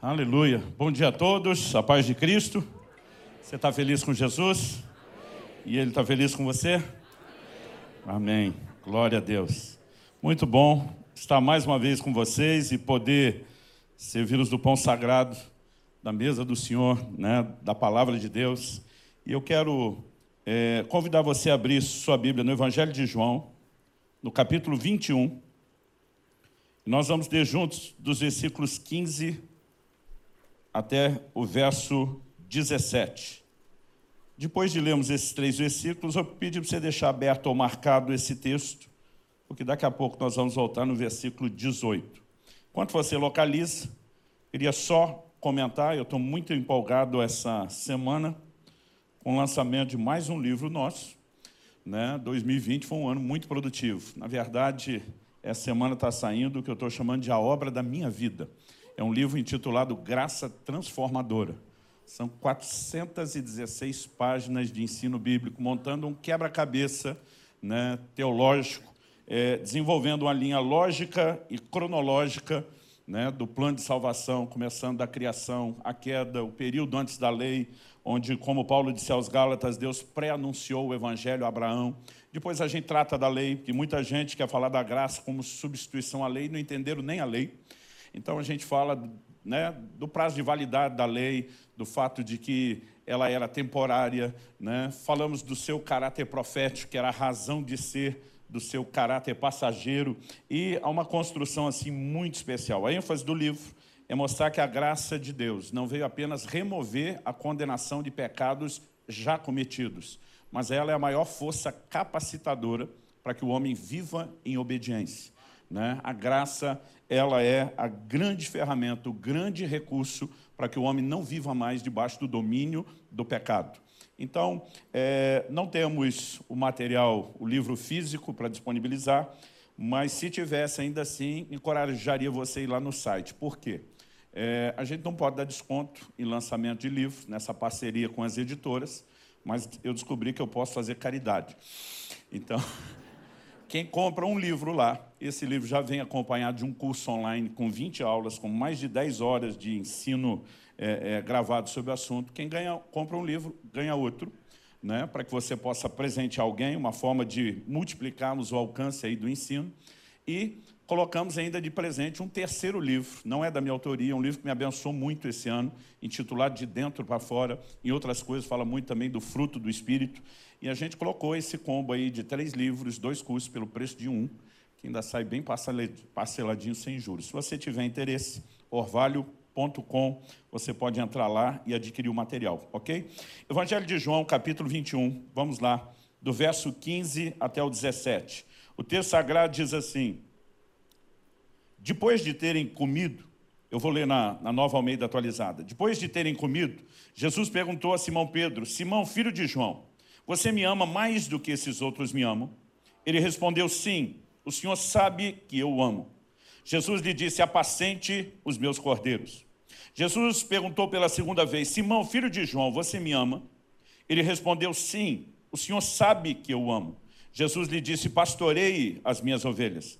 Aleluia. Bom dia a todos, a paz de Cristo. Você está feliz com Jesus? E Ele está feliz com você? Amém. Glória a Deus. Muito bom estar mais uma vez com vocês e poder servir-os do pão sagrado, da mesa do Senhor, né, da palavra de Deus. E eu quero é, convidar você a abrir sua Bíblia no Evangelho de João, no capítulo 21. Nós vamos ler juntos dos versículos 15 até o verso 17. Depois de lermos esses três versículos, eu pedi para você deixar aberto ou marcado esse texto, porque daqui a pouco nós vamos voltar no versículo 18. Enquanto você localiza, queria só comentar, eu estou muito empolgado essa semana com o lançamento de mais um livro nosso. Né? 2020 foi um ano muito produtivo. Na verdade, essa semana está saindo o que eu estou chamando de A Obra da Minha Vida. É um livro intitulado Graça Transformadora. São 416 páginas de ensino bíblico, montando um quebra-cabeça né, teológico, é, desenvolvendo uma linha lógica e cronológica né, do plano de salvação, começando da criação, a queda, o período antes da lei, onde, como Paulo disse aos Gálatas, Deus pré-anunciou o evangelho a Abraão. Depois a gente trata da lei, que muita gente quer falar da graça como substituição à lei, não entenderam nem a lei. Então a gente fala né, do prazo de validade da lei, do fato de que ela era temporária, né? falamos do seu caráter profético, que era a razão de ser do seu caráter passageiro, e há uma construção assim muito especial. A ênfase do livro é mostrar que a graça de Deus não veio apenas remover a condenação de pecados já cometidos, mas ela é a maior força capacitadora para que o homem viva em obediência. Né? A graça ela é a grande ferramenta, o grande recurso para que o homem não viva mais debaixo do domínio do pecado. Então, é, não temos o material, o livro físico para disponibilizar, mas se tivesse ainda assim, encorajaria você a ir lá no site. Por quê? É, a gente não pode dar desconto em lançamento de livro, nessa parceria com as editoras, mas eu descobri que eu posso fazer caridade. Então, quem compra um livro lá, esse livro já vem acompanhado de um curso online com 20 aulas, com mais de 10 horas de ensino é, é, gravado sobre o assunto. Quem ganha, compra um livro, ganha outro, né, para que você possa presentear alguém, uma forma de multiplicarmos o alcance aí do ensino. E colocamos ainda de presente um terceiro livro, não é da minha autoria, é um livro que me abençoou muito esse ano, intitulado De Dentro para Fora, em outras coisas, fala muito também do fruto do Espírito, e a gente colocou esse combo aí de três livros, dois cursos, pelo preço de um, que ainda sai bem parceladinho, sem juros. Se você tiver interesse, orvalho.com, você pode entrar lá e adquirir o material, ok? Evangelho de João, capítulo 21, vamos lá, do verso 15 até o 17. O texto sagrado diz assim, depois de terem comido, eu vou ler na, na nova Almeida atualizada. Depois de terem comido, Jesus perguntou a Simão Pedro: Simão, filho de João, você me ama mais do que esses outros me amam? Ele respondeu: Sim, o Senhor sabe que eu o amo. Jesus lhe disse: Apacente os meus cordeiros. Jesus perguntou pela segunda vez: Simão, filho de João, você me ama? Ele respondeu: Sim, o Senhor sabe que eu o amo. Jesus lhe disse: Pastoreie as minhas ovelhas.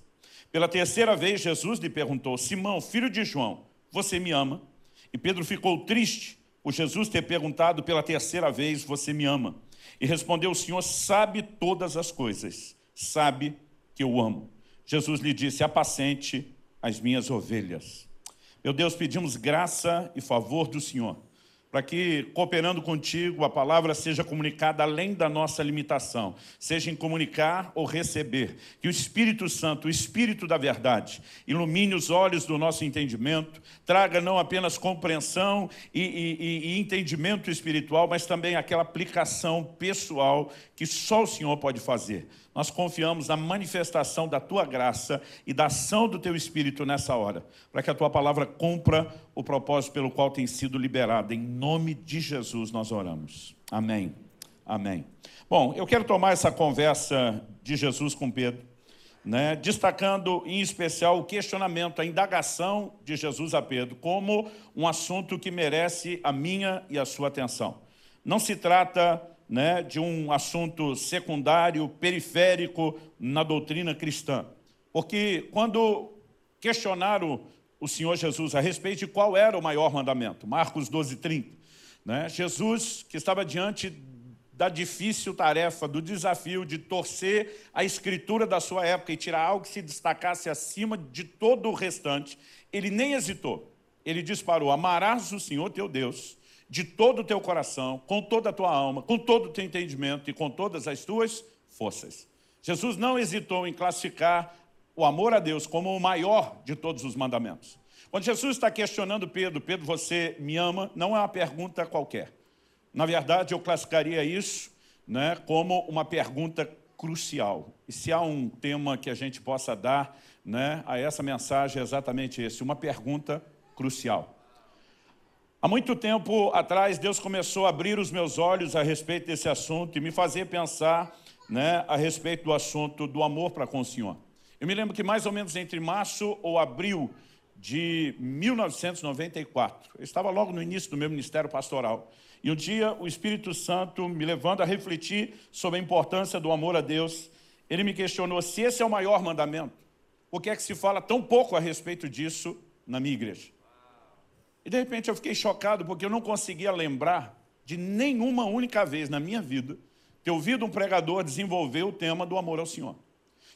Pela terceira vez, Jesus lhe perguntou: Simão, filho de João, você me ama? E Pedro ficou triste por Jesus ter perguntado pela terceira vez: Você me ama? E respondeu: O Senhor sabe todas as coisas, sabe que eu amo. Jesus lhe disse: Apacente as minhas ovelhas. Meu Deus, pedimos graça e favor do Senhor para que, cooperando contigo, a palavra seja comunicada além da nossa limitação, seja em comunicar ou receber. Que o Espírito Santo, o Espírito da verdade, ilumine os olhos do nosso entendimento, traga não apenas compreensão e, e, e entendimento espiritual, mas também aquela aplicação pessoal que só o Senhor pode fazer. Nós confiamos na manifestação da tua graça e da ação do teu Espírito nessa hora, para que a tua palavra cumpra o propósito pelo qual tem sido liberada. Em nome de Jesus nós oramos. Amém. Amém. Bom, eu quero tomar essa conversa de Jesus com Pedro, né, destacando em especial o questionamento, a indagação de Jesus a Pedro, como um assunto que merece a minha e a sua atenção. Não se trata né, de um assunto secundário, periférico na doutrina cristã. Porque quando questionaram o Senhor Jesus a respeito de qual era o maior mandamento. Marcos 12, 30. Né? Jesus, que estava diante da difícil tarefa, do desafio de torcer a escritura da sua época e tirar algo que se destacasse acima de todo o restante, ele nem hesitou. Ele disparou, amarás o Senhor teu Deus de todo o teu coração, com toda a tua alma, com todo o teu entendimento e com todas as tuas forças. Jesus não hesitou em classificar o amor a Deus como o maior de todos os mandamentos. Quando Jesus está questionando Pedro, Pedro, você me ama? Não é uma pergunta qualquer. Na verdade, eu classificaria isso né, como uma pergunta crucial. E se há um tema que a gente possa dar né, a essa mensagem, é exatamente esse, uma pergunta crucial. Há muito tempo atrás, Deus começou a abrir os meus olhos a respeito desse assunto e me fazer pensar né, a respeito do assunto do amor para com o Senhor. Eu me lembro que mais ou menos entre março ou abril de 1994, eu estava logo no início do meu ministério pastoral, e um dia o Espírito Santo me levando a refletir sobre a importância do amor a Deus, ele me questionou se esse é o maior mandamento, por que é que se fala tão pouco a respeito disso na minha igreja? E de repente eu fiquei chocado porque eu não conseguia lembrar de nenhuma única vez na minha vida ter ouvido um pregador desenvolver o tema do amor ao Senhor.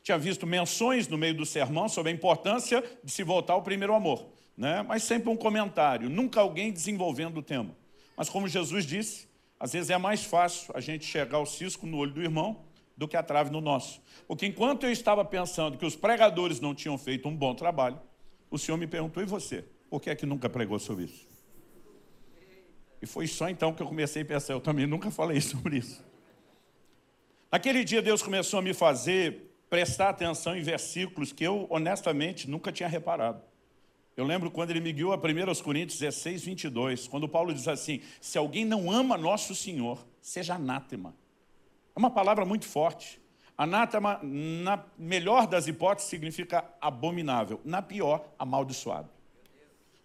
Tinha visto menções no meio do sermão sobre a importância de se voltar ao primeiro amor, né? mas sempre um comentário, nunca alguém desenvolvendo o tema. Mas como Jesus disse, às vezes é mais fácil a gente chegar o cisco no olho do irmão do que a trave no nosso. Porque enquanto eu estava pensando que os pregadores não tinham feito um bom trabalho, o Senhor me perguntou, e você? Por que é que nunca pregou sobre isso? E foi só então que eu comecei a pensar, eu também nunca falei sobre isso. Naquele dia Deus começou a me fazer prestar atenção em versículos que eu, honestamente, nunca tinha reparado. Eu lembro quando ele me guiou a 1 Coríntios 16, 22, quando Paulo diz assim, se alguém não ama nosso Senhor, seja anátema. É uma palavra muito forte. Anátema, na melhor das hipóteses, significa abominável. Na pior, amaldiçoado.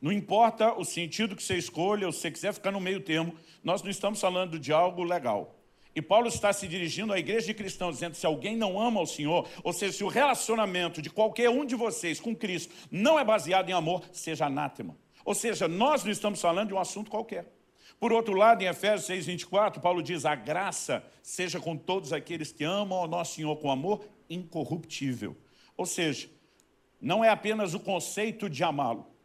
Não importa o sentido que você escolha, ou se você quiser ficar no meio termo, nós não estamos falando de algo legal. E Paulo está se dirigindo à igreja de cristãos, dizendo se alguém não ama o Senhor, ou seja, se o relacionamento de qualquer um de vocês com Cristo não é baseado em amor, seja anátema. Ou seja, nós não estamos falando de um assunto qualquer. Por outro lado, em Efésios 6, 24, Paulo diz, a graça seja com todos aqueles que amam ao nosso Senhor com amor incorruptível. Ou seja, não é apenas o conceito de amá-lo.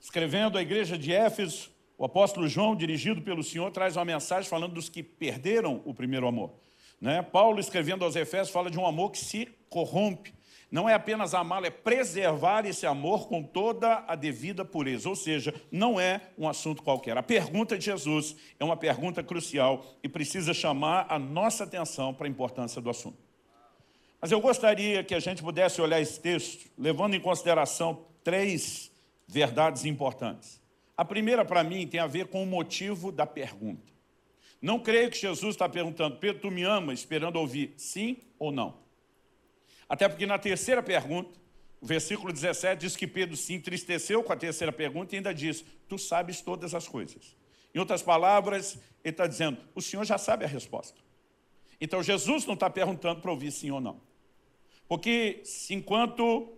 Escrevendo à igreja de Éfeso, o apóstolo João, dirigido pelo Senhor, traz uma mensagem falando dos que perderam o primeiro amor. Né? Paulo, escrevendo aos Efésios, fala de um amor que se corrompe. Não é apenas amá-lo, é preservar esse amor com toda a devida pureza. Ou seja, não é um assunto qualquer. A pergunta de Jesus é uma pergunta crucial e precisa chamar a nossa atenção para a importância do assunto. Mas eu gostaria que a gente pudesse olhar esse texto, levando em consideração três verdades importantes. A primeira, para mim, tem a ver com o motivo da pergunta. Não creio que Jesus está perguntando, Pedro, tu me ama, esperando ouvir sim ou não. Até porque na terceira pergunta, o versículo 17 diz que Pedro se entristeceu com a terceira pergunta e ainda diz, tu sabes todas as coisas. Em outras palavras, ele está dizendo, o Senhor já sabe a resposta. Então Jesus não está perguntando para ouvir sim ou não. Porque enquanto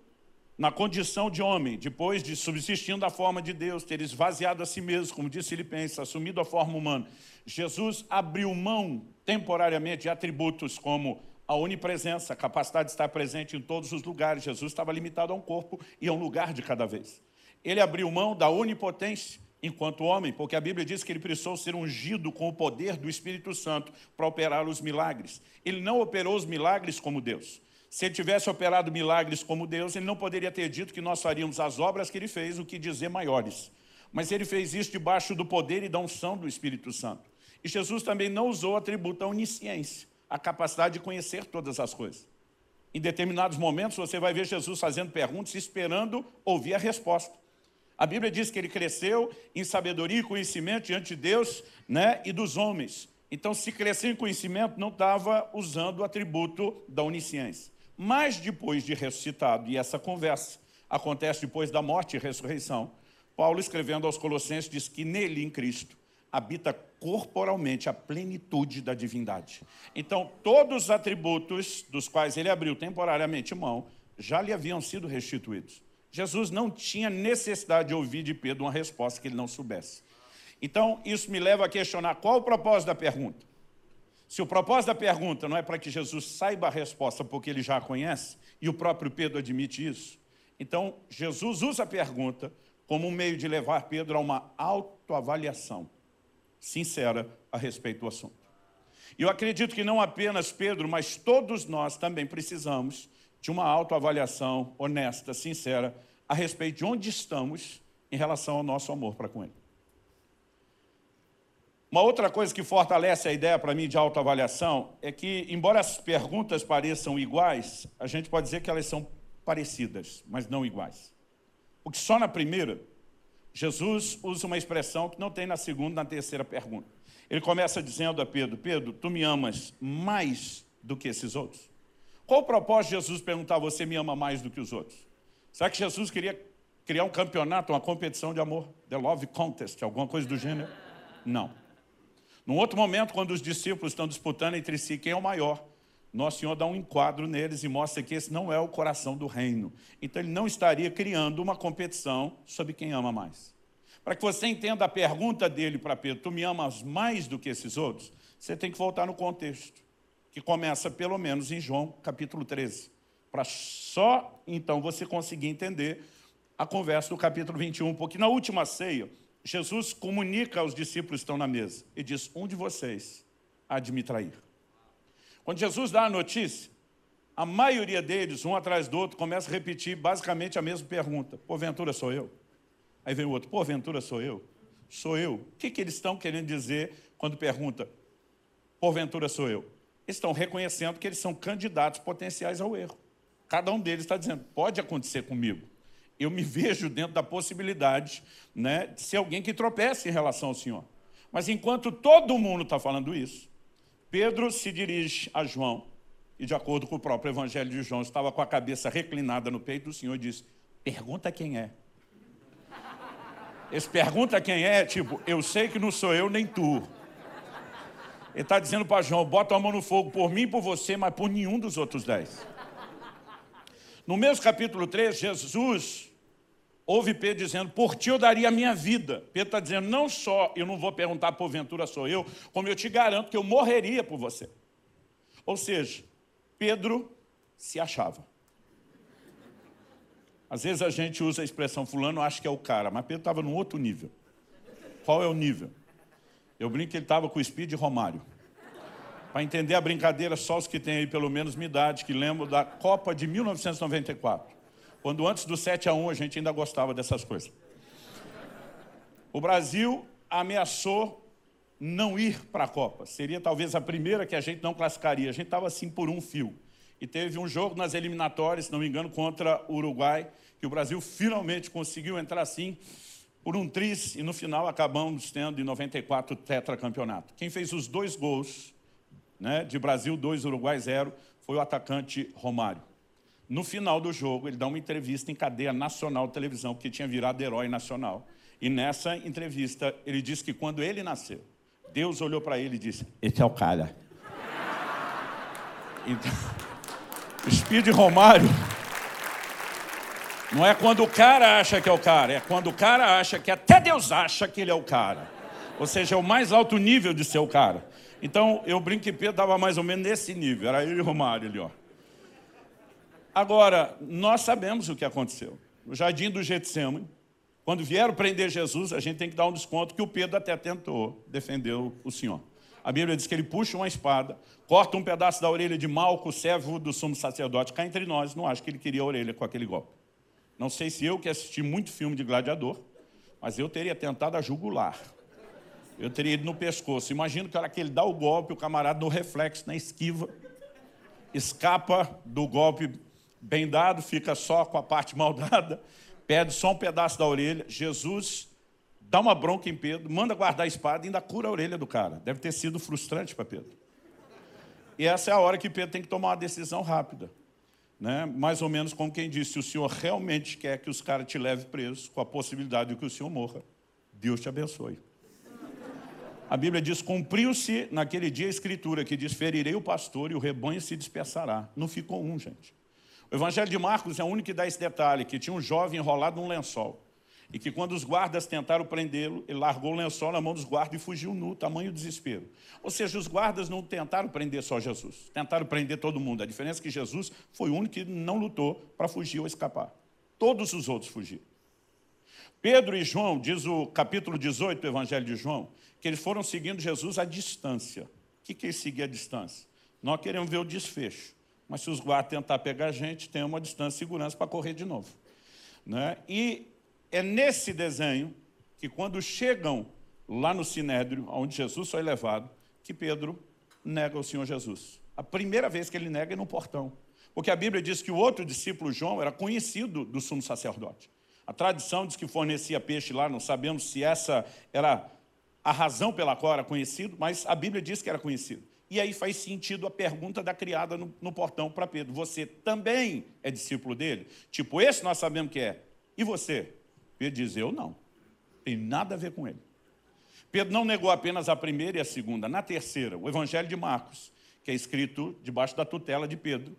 na condição de homem, depois de subsistindo da forma de Deus, ter esvaziado a si mesmo, como disse Filipenses, assumido a forma humana, Jesus abriu mão temporariamente de atributos como a onipresença, a capacidade de estar presente em todos os lugares. Jesus estava limitado a um corpo e a um lugar de cada vez. Ele abriu mão da onipotência enquanto homem, porque a Bíblia diz que ele precisou ser ungido com o poder do Espírito Santo para operar os milagres. Ele não operou os milagres como Deus. Se ele tivesse operado milagres como Deus, ele não poderia ter dito que nós faríamos as obras que ele fez, o que dizer maiores. Mas ele fez isso debaixo do poder e da unção do Espírito Santo. E Jesus também não usou o atributo da onisciência, a capacidade de conhecer todas as coisas. Em determinados momentos você vai ver Jesus fazendo perguntas, esperando ouvir a resposta. A Bíblia diz que ele cresceu em sabedoria e conhecimento diante de Deus né, e dos homens. Então, se cresceu em conhecimento, não estava usando o atributo da onisciência. Mas depois de ressuscitado, e essa conversa acontece depois da morte e ressurreição, Paulo escrevendo aos Colossenses diz que nele, em Cristo, habita corporalmente a plenitude da divindade. Então, todos os atributos dos quais ele abriu temporariamente mão, já lhe haviam sido restituídos. Jesus não tinha necessidade de ouvir de Pedro uma resposta que ele não soubesse. Então, isso me leva a questionar qual o propósito da pergunta. Se o propósito da pergunta não é para que Jesus saiba a resposta porque ele já a conhece, e o próprio Pedro admite isso, então Jesus usa a pergunta como um meio de levar Pedro a uma autoavaliação sincera a respeito do assunto. E eu acredito que não apenas Pedro, mas todos nós também precisamos de uma autoavaliação honesta, sincera, a respeito de onde estamos em relação ao nosso amor para com Ele. Uma outra coisa que fortalece a ideia para mim de autoavaliação é que, embora as perguntas pareçam iguais, a gente pode dizer que elas são parecidas, mas não iguais. Porque só na primeira, Jesus usa uma expressão que não tem na segunda e na terceira pergunta. Ele começa dizendo a Pedro, Pedro, tu me amas mais do que esses outros? Qual o propósito de Jesus perguntar, você me ama mais do que os outros? Será que Jesus queria criar um campeonato, uma competição de amor? The Love Contest, alguma coisa do gênero? Não. Num outro momento, quando os discípulos estão disputando entre si quem é o maior, nosso Senhor dá um enquadro neles e mostra que esse não é o coração do reino. Então ele não estaria criando uma competição sobre quem ama mais. Para que você entenda a pergunta dele para Pedro, tu me amas mais do que esses outros? Você tem que voltar no contexto, que começa pelo menos em João capítulo 13. Para só então você conseguir entender a conversa do capítulo 21, porque na última ceia, Jesus comunica aos discípulos que estão na mesa e diz, um de vocês há de me trair. Quando Jesus dá a notícia, a maioria deles, um atrás do outro, começa a repetir basicamente a mesma pergunta. Porventura sou eu? Aí vem o outro, porventura sou eu? Sou eu. O que, que eles estão querendo dizer quando pergunta, porventura sou eu? Eles estão reconhecendo que eles são candidatos potenciais ao erro. Cada um deles está dizendo, pode acontecer comigo eu me vejo dentro da possibilidade né, de ser alguém que tropece em relação ao Senhor. Mas enquanto todo mundo está falando isso, Pedro se dirige a João, e de acordo com o próprio Evangelho de João, estava com a cabeça reclinada no peito do Senhor e disse, pergunta quem é. Esse pergunta quem é, tipo, eu sei que não sou eu nem tu. Ele está dizendo para João, bota a mão no fogo por mim por você, mas por nenhum dos outros dez. No mesmo capítulo 3, Jesus ouve Pedro dizendo, por ti eu daria a minha vida. Pedro está dizendo, não só eu não vou perguntar porventura sou eu, como eu te garanto que eu morreria por você. Ou seja, Pedro se achava. Às vezes a gente usa a expressão fulano acha que é o cara, mas Pedro estava num outro nível. Qual é o nível? Eu brinco que ele estava com o speed Romário. Para entender a brincadeira, só os que têm aí pelo menos minha idade, que lembram da Copa de 1994. Quando antes do 7 a 1 a gente ainda gostava dessas coisas. O Brasil ameaçou não ir para a Copa. Seria talvez a primeira que a gente não classificaria. A gente estava assim por um fio. E teve um jogo nas eliminatórias, se não me engano, contra o Uruguai, que o Brasil finalmente conseguiu entrar assim por um tris e no final acabamos tendo em 94 o tetracampeonato. Quem fez os dois gols né, de Brasil 2, Uruguai 0, foi o atacante Romário. No final do jogo, ele dá uma entrevista em cadeia nacional de televisão, porque tinha virado herói nacional. E nessa entrevista, ele disse que quando ele nasceu, Deus olhou para ele e disse, esse é o cara. Então, Speed Romário não é quando o cara acha que é o cara, é quando o cara acha que até Deus acha que ele é o cara. Ou seja, é o mais alto nível de ser o cara. Então, eu brinco que Pedro estava mais ou menos nesse nível, era ele e Romário ali, ó. Agora, nós sabemos o que aconteceu. No jardim do Getsemane, quando vieram prender Jesus, a gente tem que dar um desconto que o Pedro até tentou defender o Senhor. A Bíblia diz que ele puxa uma espada, corta um pedaço da orelha de Malco, servo do sumo sacerdote. Cá entre nós, não acho que ele queria a orelha com aquele golpe. Não sei se eu, que assisti muito filme de gladiador, mas eu teria tentado a jugular eu teria ido no pescoço. Imagina que a hora que ele dá o golpe, o camarada no reflexo, na esquiva, escapa do golpe bem dado, fica só com a parte mal dada, perde só um pedaço da orelha. Jesus dá uma bronca em Pedro, manda guardar a espada e ainda cura a orelha do cara. Deve ter sido frustrante para Pedro. E essa é a hora que Pedro tem que tomar uma decisão rápida. Né? Mais ou menos como quem disse, se o Senhor realmente quer que os caras te levem preso, com a possibilidade de que o Senhor morra, Deus te abençoe. A Bíblia diz, cumpriu-se naquele dia a escritura que diz, ferirei o pastor e o rebanho se dispersará. Não ficou um, gente. O Evangelho de Marcos é o único que dá esse detalhe, que tinha um jovem enrolado num lençol. E que quando os guardas tentaram prendê-lo, ele largou o lençol na mão dos guardas e fugiu nu, tamanho desespero. Ou seja, os guardas não tentaram prender só Jesus, tentaram prender todo mundo. A diferença é que Jesus foi o único que não lutou para fugir ou escapar. Todos os outros fugiram. Pedro e João, diz o capítulo 18 do Evangelho de João, que eles foram seguindo Jesus à distância. O que, que é seguir à distância? Nós queremos ver o desfecho. Mas se os guardas tentar pegar a gente, tem uma distância de segurança para correr de novo. Né? E é nesse desenho que quando chegam lá no Sinédrio, onde Jesus foi levado, que Pedro nega o Senhor Jesus. A primeira vez que ele nega é no portão. Porque a Bíblia diz que o outro discípulo, João, era conhecido do sumo sacerdote. A tradição diz que fornecia peixe lá, não sabemos se essa era a razão pela qual era conhecido, mas a Bíblia diz que era conhecido. E aí faz sentido a pergunta da criada no, no portão para Pedro. Você também é discípulo dele? Tipo, esse nós sabemos que é. E você? Pedro diz, eu não. Tem nada a ver com ele. Pedro não negou apenas a primeira e a segunda. Na terceira, o Evangelho de Marcos, que é escrito debaixo da tutela de Pedro,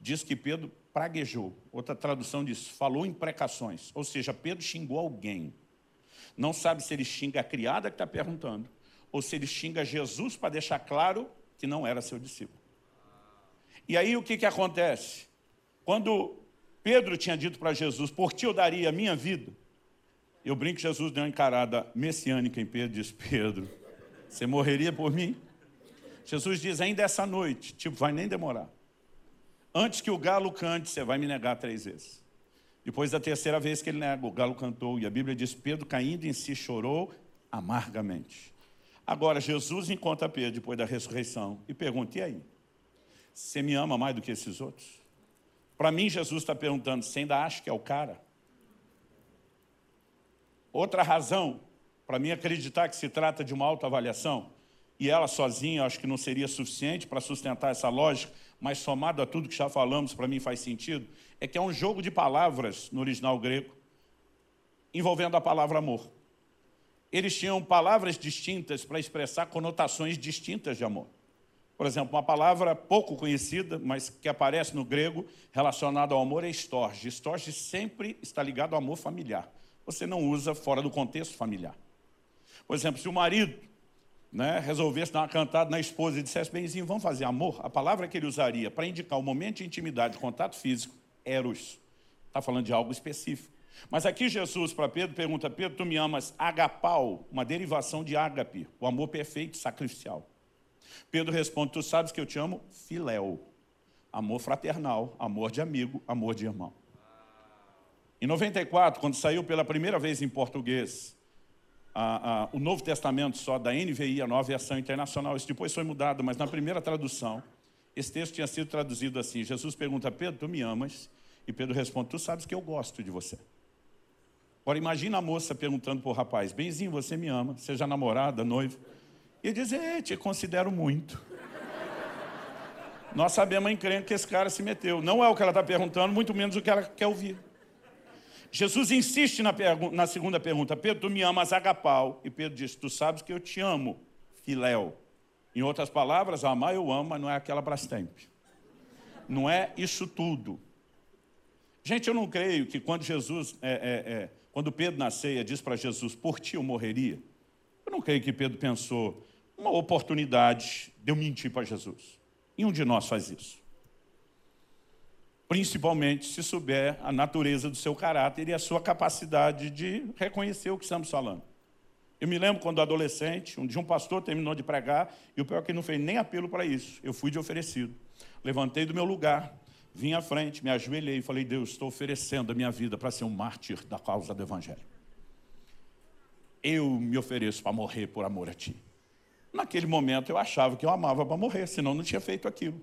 diz que Pedro praguejou. Outra tradução diz, falou imprecações. Ou seja, Pedro xingou alguém. Não sabe se ele xinga a criada que está perguntando, ou se ele xinga Jesus para deixar claro que não era seu discípulo. E aí o que, que acontece? Quando Pedro tinha dito para Jesus, por ti eu daria a minha vida, eu brinco que Jesus deu uma encarada messiânica em Pedro e diz, Pedro, você morreria por mim? Jesus diz, ainda essa noite, tipo, vai nem demorar. Antes que o galo cante, você vai me negar três vezes. Depois da terceira vez que ele nega, o galo cantou, e a Bíblia diz, Pedro caindo em si chorou amargamente. Agora, Jesus encontra Pedro depois da ressurreição e pergunta, e aí? Você me ama mais do que esses outros? Para mim, Jesus está perguntando, você ainda acha que é o cara? Outra razão para mim acreditar que se trata de uma autoavaliação, e ela sozinha acho que não seria suficiente para sustentar essa lógica, mas somado a tudo que já falamos, para mim faz sentido, é que é um jogo de palavras no original grego, envolvendo a palavra amor. Eles tinham palavras distintas para expressar conotações distintas de amor. Por exemplo, uma palavra pouco conhecida, mas que aparece no grego, relacionada ao amor, é estorge. Estorge sempre está ligado ao amor familiar você não usa fora do contexto familiar. Por exemplo, se o marido né, resolvesse dar uma cantada na esposa e dissesse, benzinho, vamos fazer amor, a palavra que ele usaria para indicar o momento de intimidade, contato físico, eros. Está falando de algo específico. Mas aqui Jesus, para Pedro, pergunta, Pedro, tu me amas agapau, uma derivação de ágape, o amor perfeito sacrificial. Pedro responde, tu sabes que eu te amo filéu, amor fraternal, amor de amigo, amor de irmão. Em 94, quando saiu pela primeira vez em português a, a, o Novo Testamento só da NVI, a nova versão internacional, isso depois foi mudado, mas na primeira tradução, esse texto tinha sido traduzido assim, Jesus pergunta, Pedro, tu me amas? E Pedro responde, tu sabes que eu gosto de você. Agora imagina a moça perguntando para o rapaz, benzinho, você me ama, seja namorada, noiva. E ele diz, é, te considero muito. Nós sabemos a encrenca que esse cara se meteu. Não é o que ela está perguntando, muito menos o que ela quer ouvir. Jesus insiste na, na, segunda pergunta, Pedro, tu me amas agapau? E Pedro diz, tu sabes que eu te amo, filéu. Em outras palavras, amar eu amo, mas não é aquela brastemp. Não é isso tudo. Gente, eu não creio que quando Jesus, é, é, é, quando Pedro na ceia diz para Jesus, por ti eu morreria, eu não creio que Pedro pensou, uma oportunidade de eu mentir para Jesus. E um de nós faz isso principalmente se souber a natureza do seu caráter e a sua capacidade de reconhecer o que estamos falando. Eu me lembro quando adolescente, um dia um pastor terminou de pregar, e o pior é que não fez nem apelo para isso, eu fui de oferecido. Levantei do meu lugar, vim à frente, me ajoelhei e falei, Deus, estou oferecendo a minha vida para ser um mártir da causa do Evangelho. Eu me ofereço para morrer por amor a Ti. Naquele momento eu achava que eu amava para morrer, senão não tinha feito aquilo.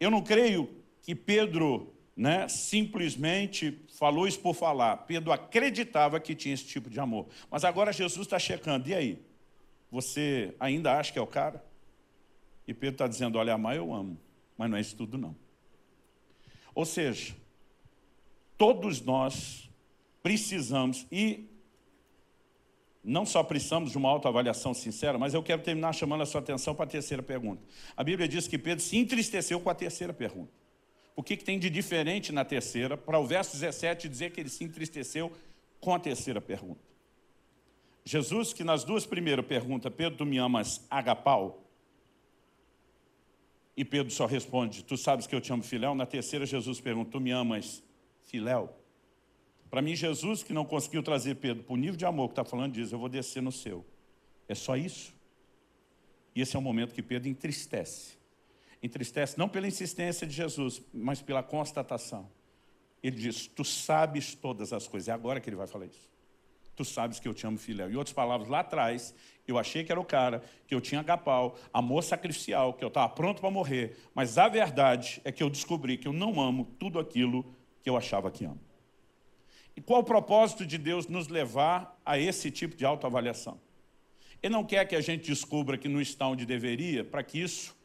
Eu não creio que Pedro né, simplesmente falou isso por falar. Pedro acreditava que tinha esse tipo de amor. Mas agora Jesus está checando. E aí? Você ainda acha que é o cara? E Pedro está dizendo, olha, amar eu amo. Mas não é isso tudo não. Ou seja, todos nós precisamos, e não só precisamos de uma autoavaliação sincera, mas eu quero terminar chamando a sua atenção para a terceira pergunta. A Bíblia diz que Pedro se entristeceu com a terceira pergunta. O que, que tem de diferente na terceira, para o verso 17 dizer que ele se entristeceu com a terceira pergunta. Jesus, que nas duas primeiras pergunta, Pedro, tu me amas agapau? E Pedro só responde, tu sabes que eu te amo filéu? Na terceira, Jesus pergunta, tu me amas filéu? Para mim, Jesus, que não conseguiu trazer Pedro para o nível de amor que está falando, diz, eu vou descer no seu. É só isso. E esse é o momento que Pedro entristece. Entristece não pela insistência de Jesus, mas pela constatação. Ele diz, tu sabes todas as coisas. É agora que ele vai falar isso. Tu sabes que eu te amo, filho. Em outras palavras, lá atrás, eu achei que era o cara, que eu tinha agapau, amor sacrificial, que eu estava pronto para morrer. Mas a verdade é que eu descobri que eu não amo tudo aquilo que eu achava que amo. E qual o propósito de Deus nos levar a esse tipo de autoavaliação? Ele não quer que a gente descubra que não está onde deveria, para que isso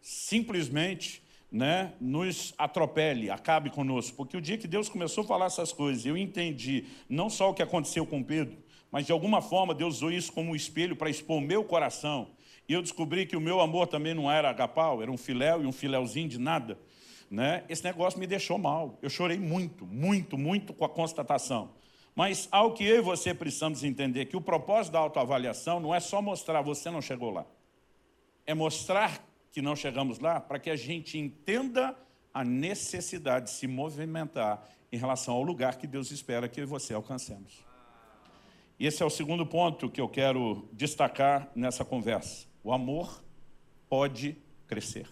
simplesmente né, nos atropele, acabe conosco. Porque o dia que Deus começou a falar essas coisas, eu entendi não só o que aconteceu com Pedro, mas de alguma forma Deus usou isso como um espelho para expor o meu coração. E eu descobri que o meu amor também não era agapau, era um filéu e um filéuzinho de nada. Né? Esse negócio me deixou mal. Eu chorei muito, muito, muito com a constatação. Mas ao que eu e você precisamos entender que o propósito da autoavaliação não é só mostrar você não chegou lá. É mostrar que não chegamos lá para que a gente entenda a necessidade de se movimentar em relação ao lugar que Deus espera que eu e você alcancemos. E esse é o segundo ponto que eu quero destacar nessa conversa. O amor pode crescer.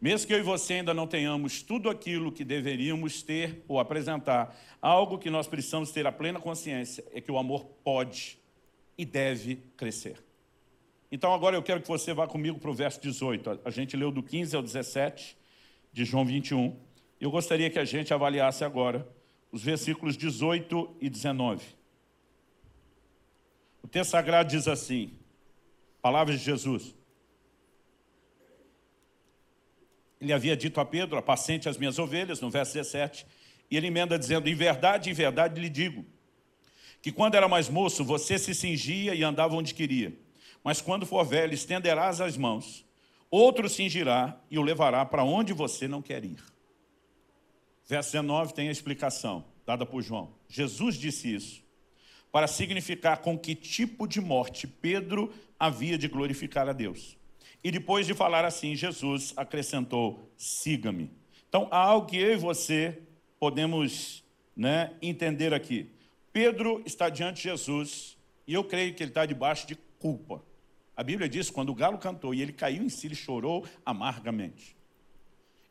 Mesmo que eu e você ainda não tenhamos tudo aquilo que deveríamos ter ou apresentar, algo que nós precisamos ter a plena consciência é que o amor pode e deve crescer. Então agora eu quero que você vá comigo para o verso 18. A gente leu do 15 ao 17 de João 21. Eu gostaria que a gente avaliasse agora os versículos 18 e 19. Texto sagrado diz assim, palavras de Jesus. Ele havia dito a Pedro, apacente as minhas ovelhas, no verso 17, e ele emenda dizendo, em verdade, em verdade lhe digo, que quando era mais moço, você se cingia e andava onde queria, mas quando for velho, estenderás as mãos, outro cingirá e o levará para onde você não quer ir. Verso 19 tem a explicação, dada por João. Jesus disse isso, para significar com que tipo de morte Pedro havia de glorificar a Deus. E depois de falar assim, Jesus acrescentou, siga-me. Então, há algo que eu e você podemos né, entender aqui. Pedro está diante de Jesus e eu creio que ele está debaixo de culpa. A Bíblia diz, quando o galo cantou e ele caiu em si, ele chorou amargamente.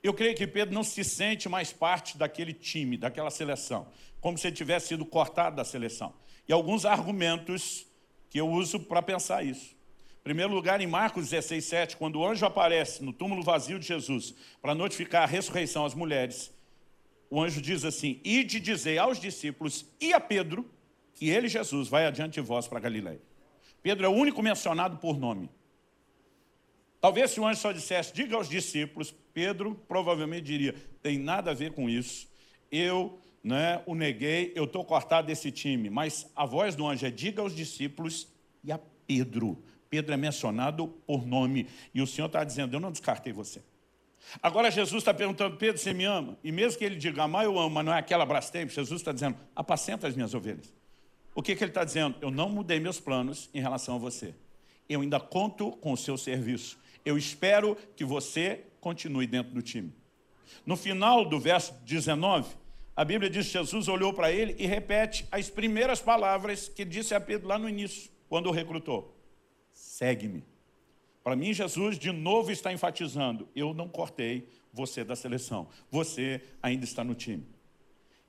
Eu creio que Pedro não se sente mais parte daquele time, daquela seleção, como se ele tivesse sido cortado da seleção. E alguns argumentos que eu uso para pensar isso. Em primeiro lugar, em Marcos 16, 7, quando o anjo aparece no túmulo vazio de Jesus para notificar a ressurreição às mulheres, o anjo diz assim, Ide dizer aos discípulos e a Pedro que ele, Jesus, vai adiante de vós para Galiléia. Pedro é o único mencionado por nome. Talvez se o anjo só dissesse, diga aos discípulos, Pedro provavelmente diria, tem nada a ver com isso, eu né, o neguei, eu estou cortado desse time. Mas a voz do anjo é, diga aos discípulos e a Pedro. Pedro é mencionado por nome. E o Senhor está dizendo, eu não descartei você. Agora Jesus está perguntando, Pedro, você me ama? E mesmo que ele diga, amar eu amo, mas não é aquela Brastemp, Jesus está dizendo, apacenta as minhas ovelhas. O que, que ele está dizendo? Eu não mudei meus planos em relação a você. Eu ainda conto com o seu serviço. Eu espero que você continue dentro do time. No final do verso 19, a Bíblia diz que Jesus olhou para ele e repete as primeiras palavras que disse a Pedro lá no início, quando o recrutou segue-me. Para mim, Jesus de novo está enfatizando, eu não cortei você da seleção, você ainda está no time.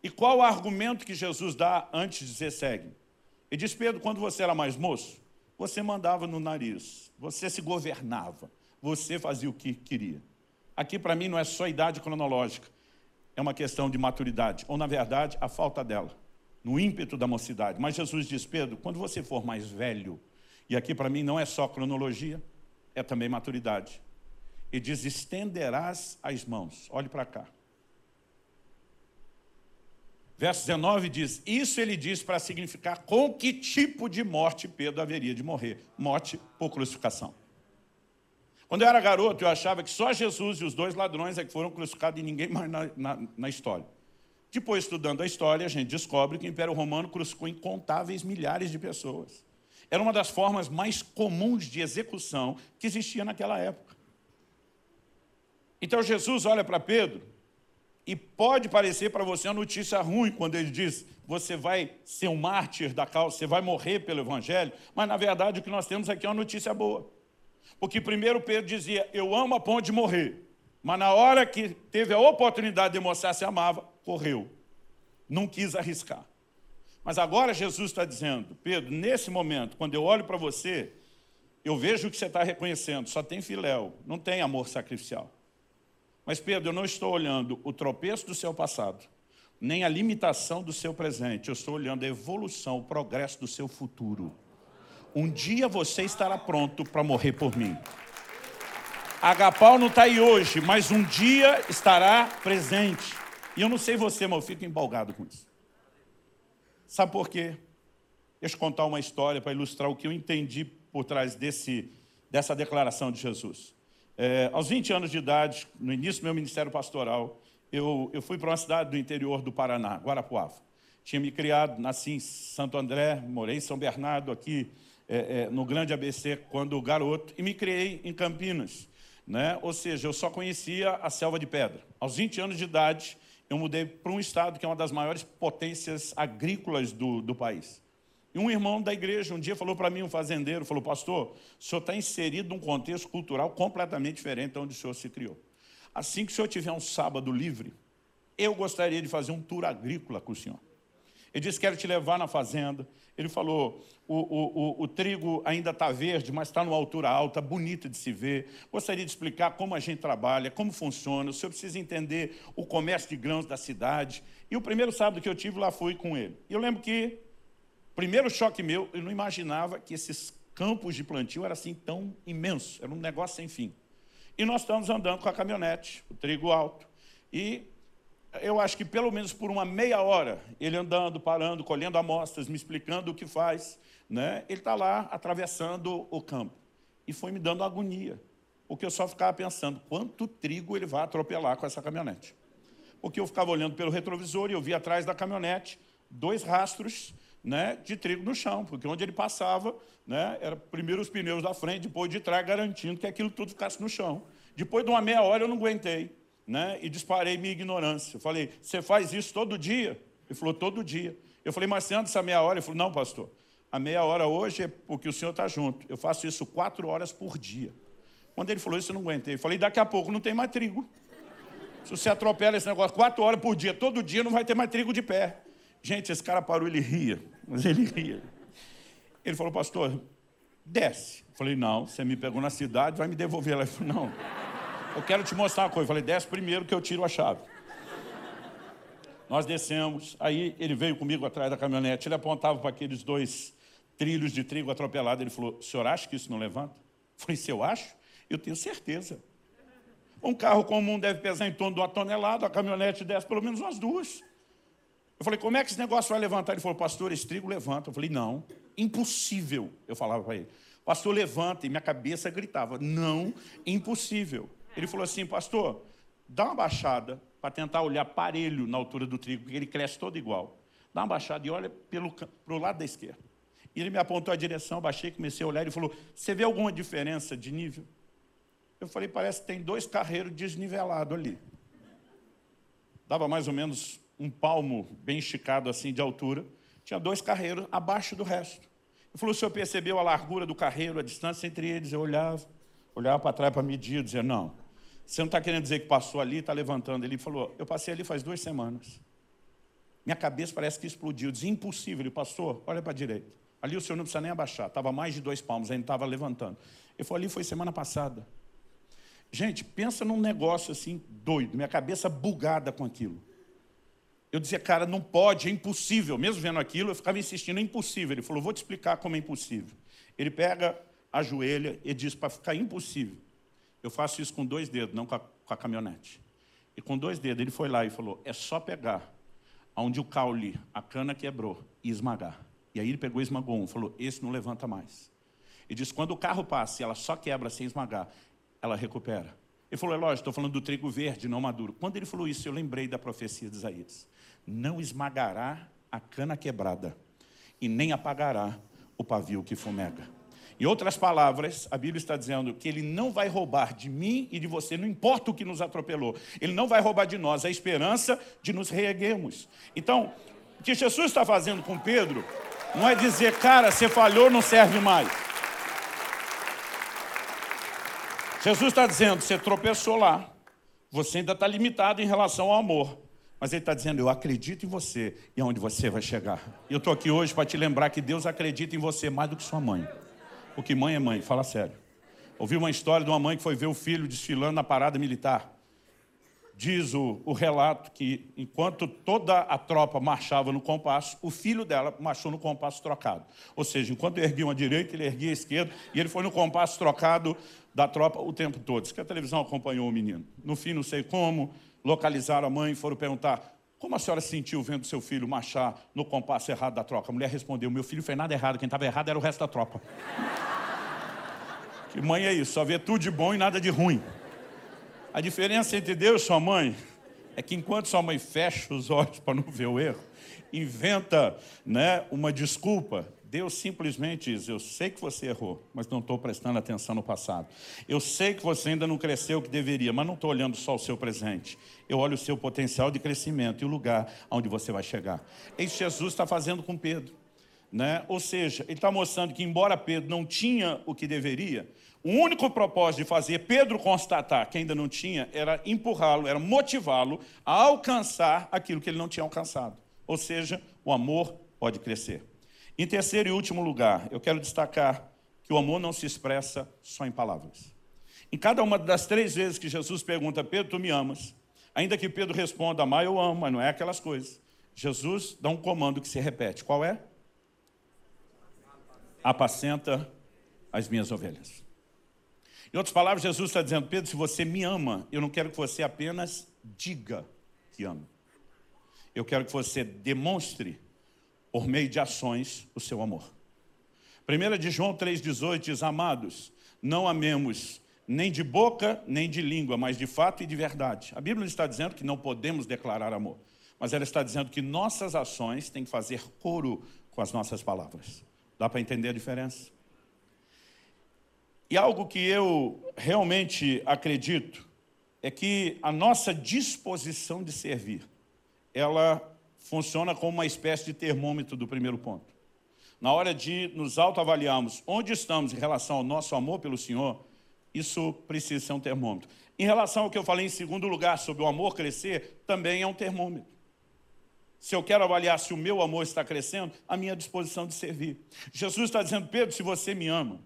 E qual o argumento que Jesus dá antes de dizer segue? Ele diz, Pedro, quando você era mais moço, você mandava no nariz, você se governava, você fazia o que queria. Aqui para mim não é só idade cronológica, é uma questão de maturidade, ou na verdade a falta dela, no ímpeto da mocidade. Mas Jesus diz, Pedro, quando você for mais velho, e aqui para mim não é só cronologia, é também maturidade. E diz, estenderás as mãos. Olhe para cá. Verso 19 diz, isso ele diz para significar com que tipo de morte Pedro haveria de morrer. Morte por crucificação. Quando eu era garoto, eu achava que só Jesus e os dois ladrões é que foram crucificados e ninguém mais na, na, na história. Depois, estudando a história, a gente descobre que o Império Romano crucificou incontáveis milhares de pessoas. Era uma das formas mais comuns de execução que existia naquela época. Então Jesus olha para Pedro e pode parecer para você uma notícia ruim quando ele diz você vai ser um mártir da causa, você vai morrer pelo Evangelho, mas na verdade o que nós temos aqui é uma notícia boa. Porque primeiro Pedro dizia, eu amo a ponto de morrer. Mas na hora que teve a oportunidade de mostrar se amava, correu. Não quis arriscar. Mas agora Jesus está dizendo, Pedro, nesse momento, quando eu olho para você, eu vejo que você está reconhecendo, só tem filéu, não tem amor sacrificial. Mas Pedro, eu não estou olhando o tropeço do seu passado, nem a limitação do seu presente. Eu estou olhando a evolução, o progresso do seu futuro. Um dia você estará pronto para morrer por mim. Agapau não está aí hoje, mas um dia estará presente. E eu não sei você, mas eu fico empolgado com isso. Sabe por quê? Deixa eu contar uma história para ilustrar o que eu entendi por trás desse, dessa declaração de Jesus. É, aos 20 anos de idade, no início do meu ministério pastoral, eu, eu fui para uma cidade do interior do Paraná, Guarapuava. Tinha me criado, nasci em Santo André, morei em São Bernardo, aqui é, é, no Grande ABC, quando garoto, e me criei em Campinas. Né? Ou seja, eu só conhecia a selva de pedra. Aos 20 anos de idade, eu mudei para um estado que é uma das maiores potências agrícolas do, do país. E um irmão da igreja um dia falou para mim, um fazendeiro, falou, pastor, o senhor está inserido num contexto cultural completamente diferente de onde o senhor se criou. Assim que o senhor tiver um sábado livre, eu gostaria de fazer um tour agrícola com o senhor. Ele disse, quero te levar na fazenda. Ele falou, o, o, o, o trigo ainda está verde, mas está numa altura alta, bonito de se ver. Gostaria de explicar como a gente trabalha, como funciona. O senhor precisa entender o comércio de grãos da cidade. E o primeiro sábado que eu tive lá fui com ele. E eu lembro que, primeiro choque meu, eu não imaginava que esses campos de plantio eram assim tão imensos. Era um negócio sem fim. E nós estamos andando com a caminhonete, o trigo alto. E eu acho que pelo menos por uma meia hora, ele andando, parando, colhendo amostras, me explicando o que faz, né? ele está lá atravessando o campo. E foi me dando agonia, porque eu só ficava pensando quanto trigo ele vai atropelar com essa caminhonete. Porque eu ficava olhando pelo retrovisor e eu via atrás da caminhonete dois rastros né, de trigo no chão, porque onde ele passava, né, era primeiro os pneus da frente, depois de trás, garantindo que aquilo tudo ficasse no chão. Depois de uma meia hora eu não aguentei né, e disparei minha ignorância. Eu falei, você faz isso todo dia? Ele falou, todo dia. Eu falei, mas você anda essa meia hora? Ele falou, não, pastor, a meia hora hoje é porque o senhor está junto. Eu faço isso quatro horas por dia. Quando ele falou isso, eu não aguentei. Eu falei, daqui a pouco não tem mais trigo. Se você atropela esse negócio quatro horas por dia, todo dia, não vai ter mais trigo de pé. Gente, esse cara parou, ele ria. Mas ele ria. Ele falou, pastor, desce. Eu falei, não, você me pegou na cidade, vai me devolver. Ele falou, não. Eu quero te mostrar uma coisa. Eu falei, desce primeiro que eu tiro a chave. Nós descemos, aí ele veio comigo atrás da caminhonete, ele apontava para aqueles dois trilhos de trigo atropelado, ele falou, o senhor acha que isso não levanta? Eu falei, se eu acho, eu tenho certeza. Um carro comum deve pesar em torno de uma tonelada, a caminhonete desce pelo menos umas duas. Eu falei, como é que esse negócio vai levantar? Ele falou, pastor, esse trigo levanta. Eu falei, não, impossível. Eu falava para ele, pastor, levanta. E minha cabeça gritava, não, impossível. Ele falou assim, pastor, dá uma baixada para tentar olhar parelho na altura do trigo, porque ele cresce todo igual. Dá uma baixada e olha pelo pro lado da esquerda. E ele me apontou a direção, baixei, comecei a olhar, ele falou, você vê alguma diferença de nível? Eu falei, parece que tem dois carreiros desnivelados ali. Dava mais ou menos um palmo bem esticado assim de altura. Tinha dois carreiros abaixo do resto. Ele falou, o senhor percebeu a largura do carreiro, a distância entre eles? Eu olhava olhava para trás para medir, dizia, não, você não está querendo dizer que passou ali, está levantando. Ele falou, eu passei ali faz duas semanas. Minha cabeça parece que explodiu. Disse, impossível. Ele passou, olha para a direita. Ali o senhor não precisa nem abaixar. Estava mais de dois palmos, ainda estava levantando. Ele falou, ali foi semana passada. Gente, pensa num negócio assim, doido. Minha cabeça bugada com aquilo. Eu dizia, cara, não pode, é impossível. Mesmo vendo aquilo, eu ficava insistindo, é impossível. Ele falou, vou te explicar como é impossível. Ele pega ajoelha e diz para ficar impossível. Eu faço isso com dois dedos, não com a, com a, caminhonete. E com dois dedos, ele foi lá e falou, é só pegar onde o caule, a cana quebrou, e esmagar. E aí ele pegou e esmagou um, falou, esse não levanta mais. E diz, quando o carro passa e ela só quebra sem esmagar, ela recupera. Ele falou, é lógico, estou falando do trigo verde, não maduro. Quando ele falou isso, eu lembrei da profecia de Isaías. Não esmagará a cana quebrada, e nem apagará o pavio que fumega. Em outras palavras, a Bíblia está dizendo que ele não vai roubar de mim e de você, não importa o que nos atropelou. Ele não vai roubar de nós a esperança de nos reerguermos. Então, o que Jesus está fazendo com Pedro não é dizer, cara, você falhou, não serve mais. Jesus está dizendo, você tropeçou lá, você ainda está limitado em relação ao amor. Mas ele está dizendo, eu acredito em você e aonde você vai chegar. Eu estou aqui hoje para te lembrar que Deus acredita em você mais do que sua mãe. Porque mãe é mãe, fala sério. Ouvi uma história de uma mãe que foi ver o filho desfilando na parada militar. Diz o, o, relato que, enquanto toda a tropa marchava no compasso, o filho dela marchou no compasso trocado. Ou seja, enquanto erguiam a direita, ele erguia a esquerda, e ele foi no compasso trocado da tropa o tempo todo. Isso que a televisão acompanhou o menino. No fim, não sei como, localizaram a mãe e foram perguntar como a senhora se sentiu vendo seu filho marchar no compasso errado da troca? A mulher respondeu, meu filho fez nada errado, quem estava errado era o resto da tropa. que mãe é isso, só vê tudo de bom e nada de ruim. A diferença entre Deus e sua mãe é que enquanto sua mãe fecha os olhos para não ver o erro, inventa né, uma desculpa, Deus simplesmente diz, eu sei que você errou, mas não estou prestando atenção no passado. Eu sei que você ainda não cresceu o que deveria, mas não estou olhando só o seu presente. Eu olho o seu potencial de crescimento e o lugar onde você vai chegar. É isso que Jesus está fazendo com Pedro. Né? Ou seja, ele está mostrando que embora Pedro não tinha o que deveria, o único propósito de fazer Pedro constatar que ainda não tinha era empurrá-lo, era motivá-lo a alcançar aquilo que ele não tinha alcançado. Ou seja, o amor pode crescer. Em terceiro e último lugar, eu quero destacar que o amor não se expressa só em palavras. Em cada uma das três vezes que Jesus pergunta, Pedro, tu me amas? Ainda que Pedro responda, amar eu amo, mas não é aquelas coisas. Jesus dá um comando que se repete. Qual é? Apacenta as minhas ovelhas. Em outras palavras, Jesus está dizendo, Pedro, se você me ama, eu não quero que você apenas diga que ama. Eu quero que você demonstre por meio de ações, o seu amor. 1 de João 3,18 diz, amados, não amemos nem de boca, nem de língua, mas de fato e de verdade. A Bíblia não está dizendo que não podemos declarar amor, mas ela está dizendo que nossas ações têm que fazer coro com as nossas palavras. Dá para entender a diferença? E algo que eu realmente acredito é que a nossa disposição de servir, ela funciona como uma espécie de termômetro do primeiro ponto. Na hora de nos autoavaliarmos onde estamos em relação ao nosso amor pelo Senhor, isso precisa ser um termômetro. Em relação ao que eu falei em segundo lugar, sobre o amor crescer, também é um termômetro. Se eu quero avaliar se o meu amor está crescendo, a minha disposição de servir. Jesus está dizendo, Pedro, se você me ama,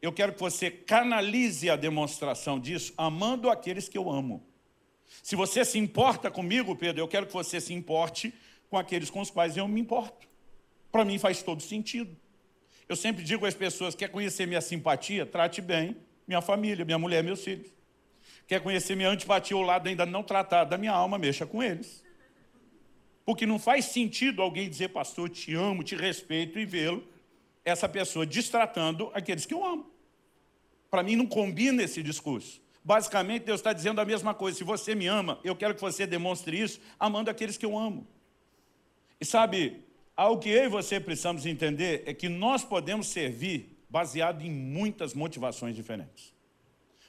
eu quero que você canalize a demonstração disso, amando aqueles que eu amo. Se você se importa comigo, Pedro, eu quero que você se importe com aqueles com os quais eu me importo. Para mim faz todo sentido. Eu sempre digo às pessoas, quer conhecer minha simpatia? Trate bem minha família, minha mulher, meus filhos. Quer conhecer minha antipatia ou lado ainda não tratado da minha alma? Mexa com eles. Porque não faz sentido alguém dizer, pastor, te amo, te respeito e vê-lo, essa pessoa distratando aqueles que eu amo. Para mim não combina esse discurso. Basicamente, Deus está dizendo a mesma coisa. Se você me ama, eu quero que você demonstre isso amando aqueles que eu amo. E sabe, algo que eu e você precisamos entender é que nós podemos servir baseado em muitas motivações diferentes.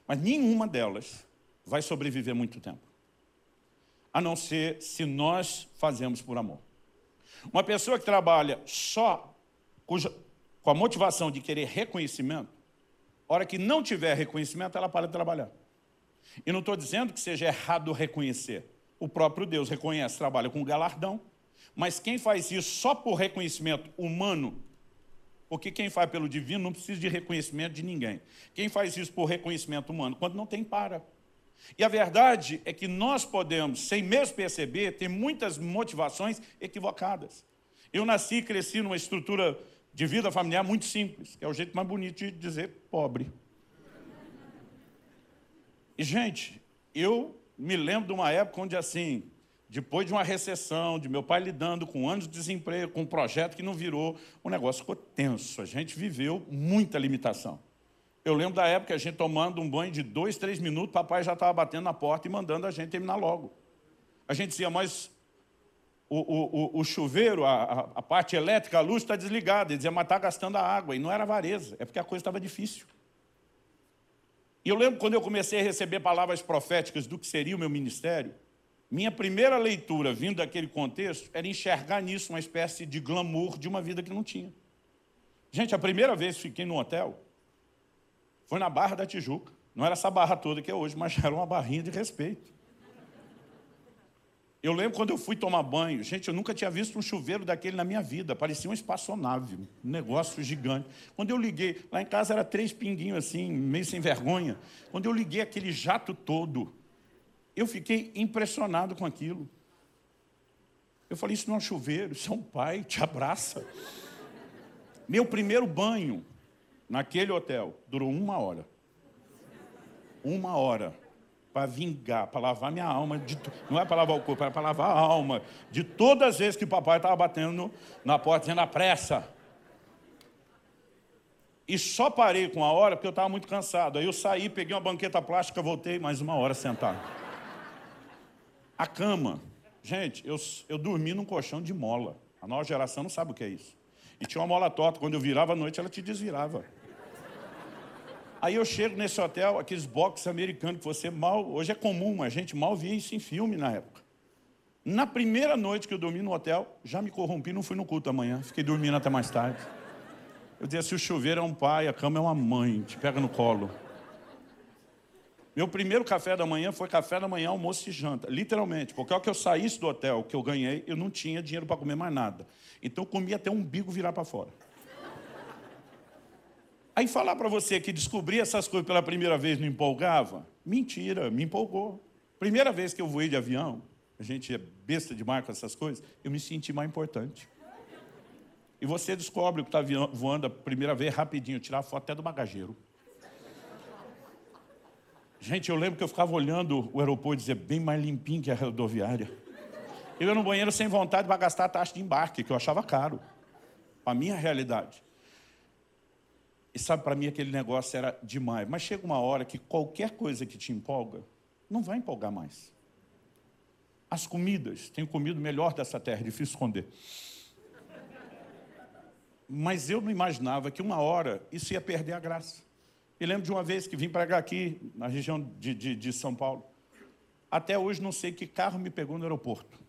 Mas nenhuma delas vai sobreviver muito tempo. A não ser se nós fazemos por amor. Uma pessoa que trabalha só cuja, com a motivação de querer reconhecimento, hora que não tiver reconhecimento, ela para de trabalhar. E não estou dizendo que seja errado reconhecer. O próprio Deus reconhece, trabalha com galardão. Mas quem faz isso só por reconhecimento humano, porque quem faz pelo divino não precisa de reconhecimento de ninguém. Quem faz isso por reconhecimento humano, quando não tem, para. E a verdade é que nós podemos, sem mesmo perceber, ter muitas motivações equivocadas. Eu nasci e cresci numa estrutura de vida familiar muito simples, que é o jeito mais bonito de dizer pobre. E, gente, eu me lembro de uma época onde, assim, depois de uma recessão, de meu pai lidando com anos de desemprego, com um projeto que não virou, o negócio ficou tenso. A gente viveu muita limitação. Eu lembro da época a gente tomando um banho de dois, três minutos, papai já estava batendo na porta e mandando a gente terminar logo. A gente dizia, mas o, o, o, chuveiro, a, a, parte elétrica, a luz está desligada. Ele dizia, mas está gastando a água. E não era avareza, é porque a coisa estava difícil. E eu lembro quando eu comecei a receber palavras proféticas do que seria o meu ministério, minha primeira leitura, vindo daquele contexto, era enxergar nisso uma espécie de glamour de uma vida que não tinha. Gente, a primeira vez que fiquei num hotel foi na Barra da Tijuca. Não era essa barra toda que é hoje, mas era uma barrinha de respeito. Eu lembro quando eu fui tomar banho, gente, eu nunca tinha visto um chuveiro daquele na minha vida, parecia uma espaçonave, um negócio gigante. Quando eu liguei, lá em casa era três pinguinhos assim, meio sem vergonha. Quando eu liguei aquele jato todo, eu fiquei impressionado com aquilo. Eu falei, isso não é um chuveiro, isso é um pai, te abraça. Meu primeiro banho naquele hotel durou uma hora. Uma hora para vingar, para lavar minha alma, de, não é para lavar o corpo, é para lavar a alma, de todas as vezes que o papai estava batendo na porta, dizendo pressa. E só parei com a hora porque eu estava muito cansado. Aí eu saí, peguei uma banqueta plástica, voltei mais uma hora sentado. A cama. Gente, eu, eu dormi num colchão de mola. A nova geração não sabe o que é isso. E tinha uma mola torta. Quando eu virava à noite, ela te desvirava. Aí eu chego nesse hotel, aqueles boxes americanos que você mal... Hoje é comum, a gente mal via isso em filme na época. Na primeira noite que eu dormi no hotel, já me corrompi, não fui no culto amanhã. Fiquei dormindo até mais tarde. Eu dizia, se o chuveiro é um pai, a cama é uma mãe, te pega no colo. Meu primeiro café da manhã foi café da manhã, almoço e janta. Literalmente, porque ao que eu saísse do hotel, que eu ganhei, eu não tinha dinheiro para comer mais nada. Então eu comia até um umbigo virar para fora. Aí falar para você que descobrir essas coisas pela primeira vez não empolgava, mentira, me empolgou. Primeira vez que eu voei de avião, a gente é besta demais com essas coisas, eu me senti mais importante. E você descobre que está voando a primeira vez rapidinho, tirar foto até do bagageiro. Gente, eu lembro que eu ficava olhando o aeroporto dizia, bem mais limpinho que a rodoviária. Eu ia no banheiro sem vontade para gastar a taxa de embarque, que eu achava caro. A minha realidade. E sabe, para mim aquele negócio era demais. Mas chega uma hora que qualquer coisa que te empolga, não vai empolgar mais. As comidas, tenho comido melhor dessa terra, difícil esconder. Mas eu não imaginava que uma hora isso ia perder a graça. E lembro de uma vez que vim pregar aqui, na região de, de, de São Paulo. Até hoje não sei que carro me pegou no aeroporto.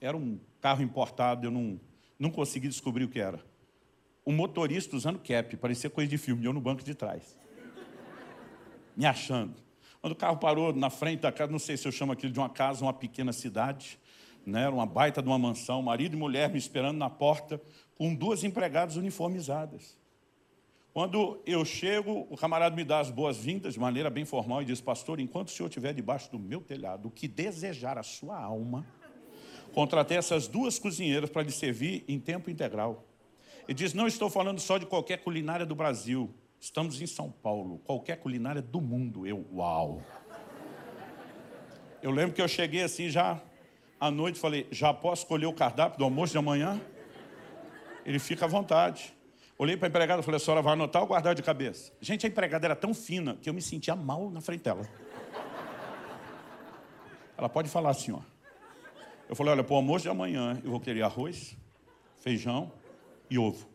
Era um carro importado, eu não, não consegui descobrir o que era um motorista usando cap, parecia coisa de filme, eu no banco de trás. Me achando. Quando o carro parou na frente da casa, não sei se eu chamo aquilo de uma casa, uma pequena cidade, né? uma baita de uma mansão, marido e mulher me esperando na porta, com duas empregadas uniformizadas. Quando eu chego, o camarada me dá as boas-vindas de maneira bem formal e diz, pastor, enquanto o senhor estiver debaixo do meu telhado, o que desejar a sua alma, contratei essas duas cozinheiras para lhe servir em tempo integral. E diz, não estou falando só de qualquer culinária do Brasil. Estamos em São Paulo, qualquer culinária do mundo. Eu, uau! Eu lembro que eu cheguei assim já à noite, falei, já posso escolher o cardápio do almoço de amanhã? Ele fica à vontade. Olhei para a empregada e falei, a senhora vai anotar ou guardar de cabeça? Gente, a empregada era tão fina que eu me sentia mal na frente dela. Ela pode falar assim, ó. Eu falei, olha, para o almoço de amanhã eu vou querer arroz, feijão, e ovo.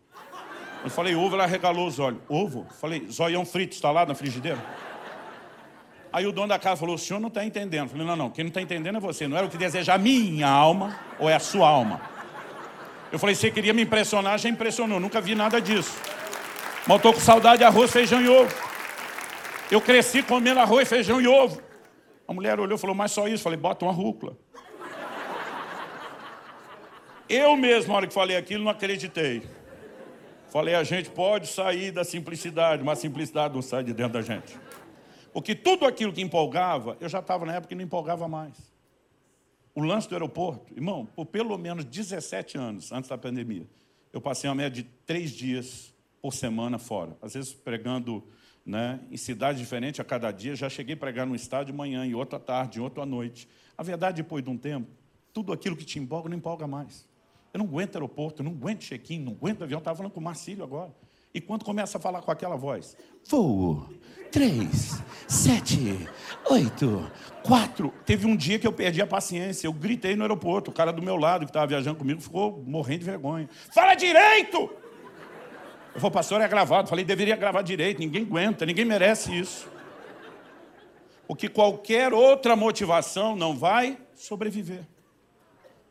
Eu falei ovo, ela regalou os olhos. Ovo? Falei, zoião frito, está lá na frigideira? Aí o dono da casa falou, o senhor não está entendendo. Eu falei, não, não, quem não está entendendo é você. Não era o que deseja a minha alma ou é a sua alma? Eu falei, você queria me impressionar, já impressionou. Nunca vi nada disso. Mas estou com saudade de arroz, feijão e ovo. Eu cresci comendo arroz, feijão e ovo. A mulher olhou e falou, mas só isso? Eu falei, bota uma rúcula. Eu mesmo, na hora que falei aquilo, não acreditei. Falei, a gente pode sair da simplicidade, mas a simplicidade não sai de dentro da gente. Porque tudo aquilo que empolgava, eu já estava na época que não empolgava mais. O lance do aeroporto, irmão, por pelo menos 17 anos antes da pandemia, eu passei uma média de três dias por semana fora. Às vezes pregando né, em cidades diferentes a cada dia. Já cheguei a pregar num estado de manhã, em outra tarde, em outra à noite. A verdade, depois de um tempo, tudo aquilo que te empolga não empolga mais. Eu não aguento aeroporto, não aguento check-in, não aguento avião. Estava falando com o Marcílio agora. E quando começa a falar com aquela voz, voo, três, sete, oito, quatro. Teve um dia que eu perdi a paciência, eu gritei no aeroporto, o cara do meu lado que estava viajando comigo ficou morrendo de vergonha. Fala direito! Eu falei, pastor, é gravado. Falei, deveria gravar direito, ninguém aguenta, ninguém merece isso. Porque qualquer outra motivação não vai sobreviver.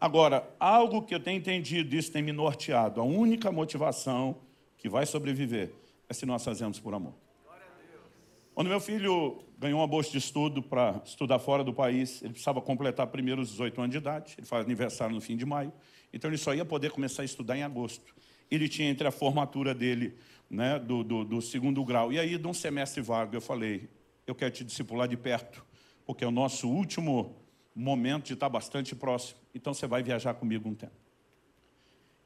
Agora, algo que eu tenho entendido, isso tem me norteado, a única motivação que vai sobreviver é se nós fazemos por amor. Quando meu filho ganhou uma bolsa de estudo para estudar fora do país, ele precisava completar primeiro os 18 anos de idade, ele faz aniversário no fim de maio, então ele só ia poder começar a estudar em agosto. Ele tinha entre a formatura dele, né, do, do, do segundo grau, e aí de um semestre vago, eu falei, eu quero te discipular de perto, porque é o nosso último momento de estar bastante próximo, então você vai viajar comigo um tempo.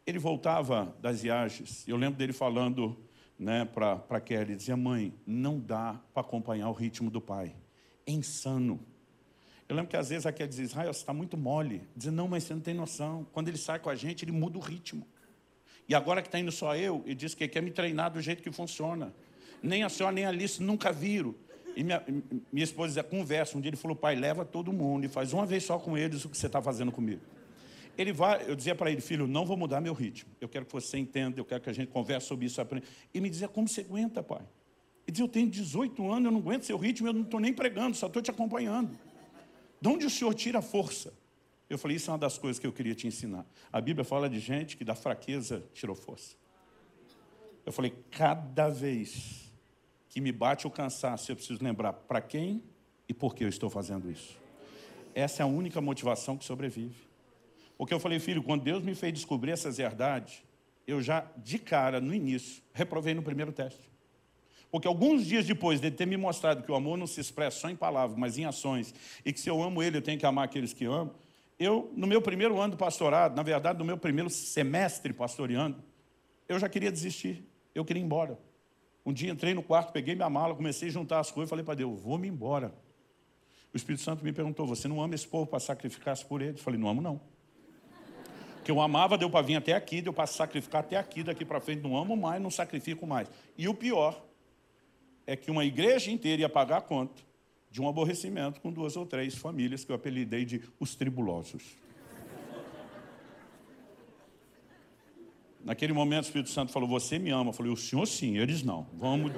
Ele voltava das viagens, eu lembro dele falando né, para Kelly, dizia, mãe, não dá para acompanhar o ritmo do pai, é insano. Eu lembro que às vezes a Kelly dizia, Israel, você está muito mole. Dizia, não, mas você não tem noção. Quando ele sai com a gente, ele muda o ritmo. E agora que está indo só eu, ele diz que quer me treinar do jeito que funciona. Nem a senhora, nem a Alice nunca viram. E minha, minha esposa dizia, conversa. Um dia ele falou, pai, leva todo mundo e faz uma vez só com eles o que você está fazendo comigo ele vai, eu dizia para ele, filho, não vou mudar meu ritmo. Eu quero que você entenda, eu quero que a gente converse sobre isso. Aprenda. E me dizia, como você aguenta, pai? Ele dizia, eu tenho 18 anos, eu não aguento seu ritmo, eu não estou nem pregando, só estou te acompanhando. De onde o senhor tira a força? Eu falei, isso é uma das coisas que eu queria te ensinar. A Bíblia fala de gente que da fraqueza tirou força. Eu falei, cada vez que me bate o cansaço, eu preciso lembrar para quem e por que eu estou fazendo isso. Essa é a única motivação que sobrevive. Porque eu falei, filho, quando Deus me fez descobrir essas verdades, eu já, de cara, no início, reprovei no primeiro teste. Porque alguns dias depois de ter me mostrado que o amor não se expressa só em palavras, mas em ações, e que se eu amo ele, eu tenho que amar aqueles que amo, eu, no meu primeiro ano do pastorado, na verdade, no meu primeiro semestre pastoreando, eu já queria desistir, eu queria ir embora. Um dia entrei no quarto, peguei minha mala, comecei a juntar as coisas falei para Deus, vou-me embora. O Espírito Santo me perguntou, você não ama esse povo para sacrificar-se por ele? Eu falei, não amo não que eu amava, deu para vir até aqui, deu para sacrificar até aqui, daqui para frente não amo mais, não sacrifico mais. E o pior é que uma igreja inteira ia pagar a conta de um aborrecimento com duas ou três famílias que eu apelidei de os tribulosos. Naquele momento o Espírito Santo falou, você me ama. Eu falei, o senhor sim, eles não. Vamos.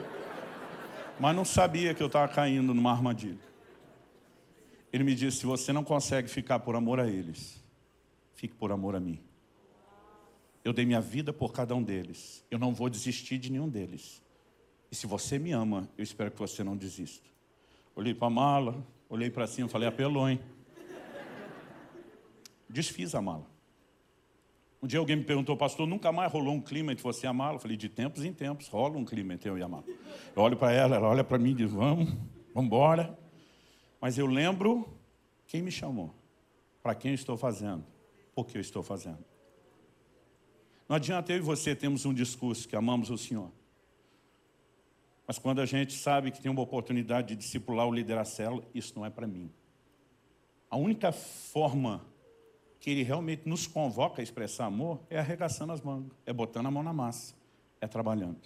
Mas não sabia que eu estava caindo numa armadilha. Ele me disse, se você não consegue ficar por amor a eles, fique por amor a mim. Eu dei minha vida por cada um deles. Eu não vou desistir de nenhum deles. E se você me ama, eu espero que você não desista. Olhei para a mala, olhei para cima, falei, apelou, hein? Desfiz a mala. Um dia alguém me perguntou, pastor, nunca mais rolou um clima entre você e a mala? Eu falei, de tempos em tempos rola um clima entre eu e a mala. Eu olho para ela, ela olha para mim e diz, vamos, vamos embora. Mas eu lembro quem me chamou, para quem estou fazendo o que eu estou fazendo. Não adianta eu e você termos um discurso que amamos o Senhor. Mas quando a gente sabe que tem uma oportunidade de discipular ou liderar a célula, isso não é para mim. A única forma que ele realmente nos convoca a expressar amor é arregaçando as mangas, é botando a mão na massa, é trabalhando.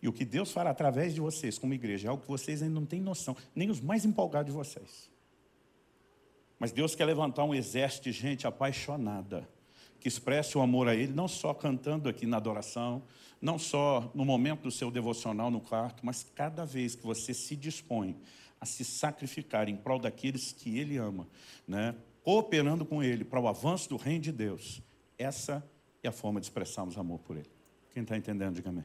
E o que Deus fará através de vocês como igreja é algo que vocês ainda não têm noção, nem os mais empolgados de vocês. Mas Deus quer levantar um exército de gente apaixonada, que expresse o amor a Ele, não só cantando aqui na adoração, não só no momento do seu devocional no quarto, mas cada vez que você se dispõe a se sacrificar em prol daqueles que Ele ama, né? Cooperando com Ele para o avanço do reino de Deus. Essa é a forma de expressarmos amor por Ele. Quem está entendendo, diga amém.